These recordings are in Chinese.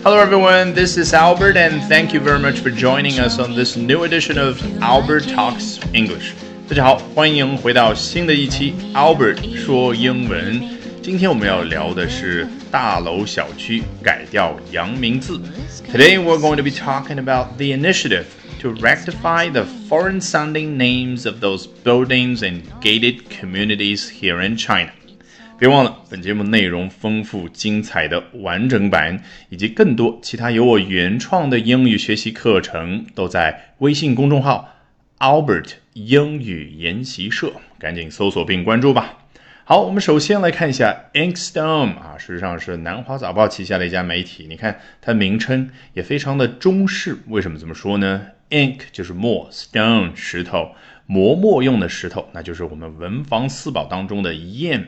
Hello, everyone. This is Albert, and thank you very much for joining us on this new edition of Albert Talks English. 大家好，欢迎回到新的一期 Albert 说英文。今天我们要聊的是大楼小区改掉洋名字。Today we're going to be talking about the initiative to rectify the foreign-sounding names of those buildings and gated communities here in China. 别忘了，本节目内容丰富精彩的完整版，以及更多其他由我原创的英语学习课程，都在微信公众号 Albert 英语研习社，赶紧搜索并关注吧。好，我们首先来看一下 Inkstone 啊，事实上是南华早报旗下的一家媒体。你看它名称也非常的中式，为什么这么说呢？Ink 就是墨，Stone 石头，磨墨用的石头，那就是我们文房四宝当中的砚。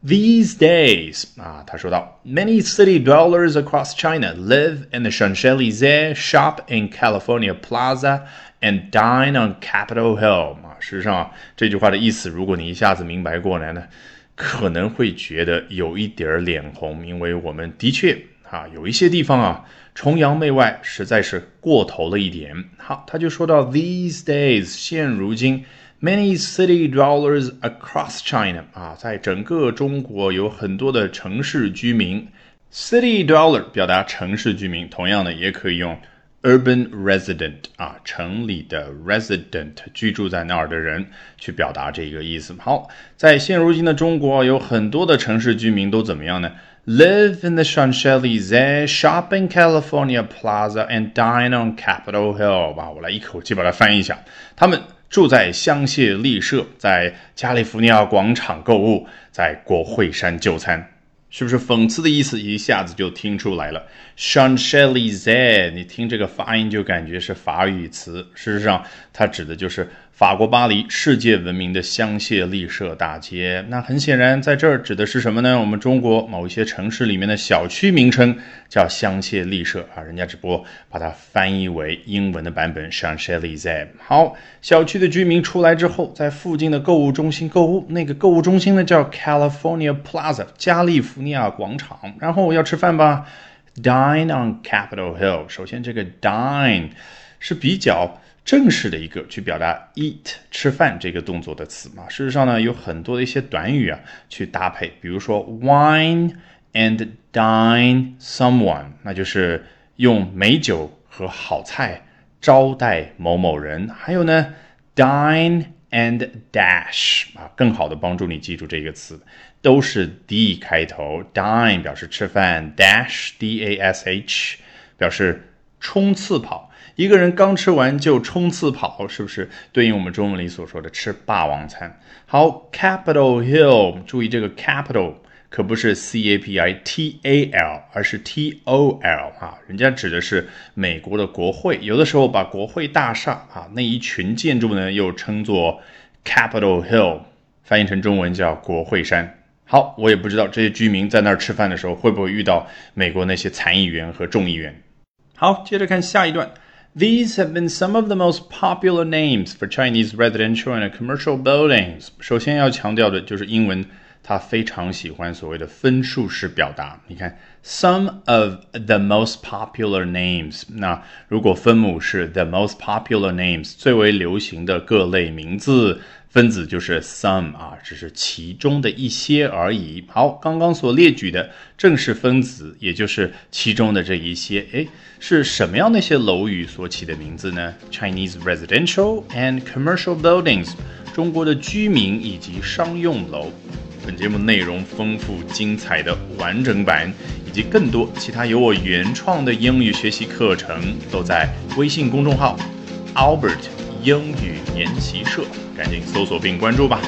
These days, 啊，他说到，many city dwellers across China live in the Champs-Élysées, shop in California Plaza, and dine on Capitol Hill。啊，事实上，这句话的意思，如果你一下子明白过来呢，可能会觉得有一点儿脸红，因为我们的确啊，有一些地方啊，崇洋媚外实在是过头了一点。好，他就说到，these days，现如今。Many city dwellers across China 啊，在整个中国有很多的城市居民。City dweller 表达城市居民，同样的也可以用 urban resident 啊，城里的 resident 居住在那儿的人去表达这个意思。好，在现如今的中国，有很多的城市居民都怎么样呢？Live in the Champs-Élysées, shop in California Plaza, and dine on Capitol Hill。吧，我来一口气把它翻译一下，他们。住在香榭丽舍，在加利福尼亚广场购物，在国会山就餐，是不是讽刺的意思一下子就听出来了 Chanelize，你听这个发音就感觉是法语词，事实上它指的就是。法国巴黎世界闻名的香榭丽舍大街，那很显然，在这儿指的是什么呢？我们中国某一些城市里面的小区名称叫香榭丽舍啊，人家只不过把它翻译为英文的版本 Champs-Élysées。好，小区的居民出来之后，在附近的购物中心购物，那个购物中心呢叫 California Plaza 加利福尼亚广场，然后要吃饭吧，Dine on Capitol Hill。首先，这个 Dine 是比较。正式的一个去表达 eat 吃饭这个动作的词嘛，事实上呢有很多的一些短语啊去搭配，比如说 wine and dine someone，那就是用美酒和好菜招待某某人。还有呢 dine and dash 啊，更好的帮助你记住这个词，都是 d 开头，dine 表示吃饭，dash d a s h 表示冲刺跑。一个人刚吃完就冲刺跑，是不是对应我们中文里所说的吃霸王餐？好，Capitol Hill，注意这个 Capital 可不是 C A P I T A L，而是 T O L 啊，人家指的是美国的国会。有的时候把国会大厦啊那一群建筑呢又称作 Capitol Hill，翻译成中文叫国会山。好，我也不知道这些居民在那儿吃饭的时候会不会遇到美国那些参议员和众议员。好，接着看下一段。These have been some of the most popular names for Chinese residential and commercial buildings。首先要强调的就是英文，它非常喜欢所谓的分数式表达。你看，some of the most popular names。那如果分母是 the most popular names，最为流行的各类名字。 分子就是 some 啊，只是其中的一些而已。好，刚刚所列举的正是分子，也就是其中的这一些。哎，是什么样的一些楼宇所起的名字呢？Chinese residential and commercial buildings，中国的居民以及商用楼。本节目内容丰富精彩的完整版，以及更多其他由我原创的英语学习课程，都在微信公众号 Albert。英语研习社，赶紧搜索并关注吧。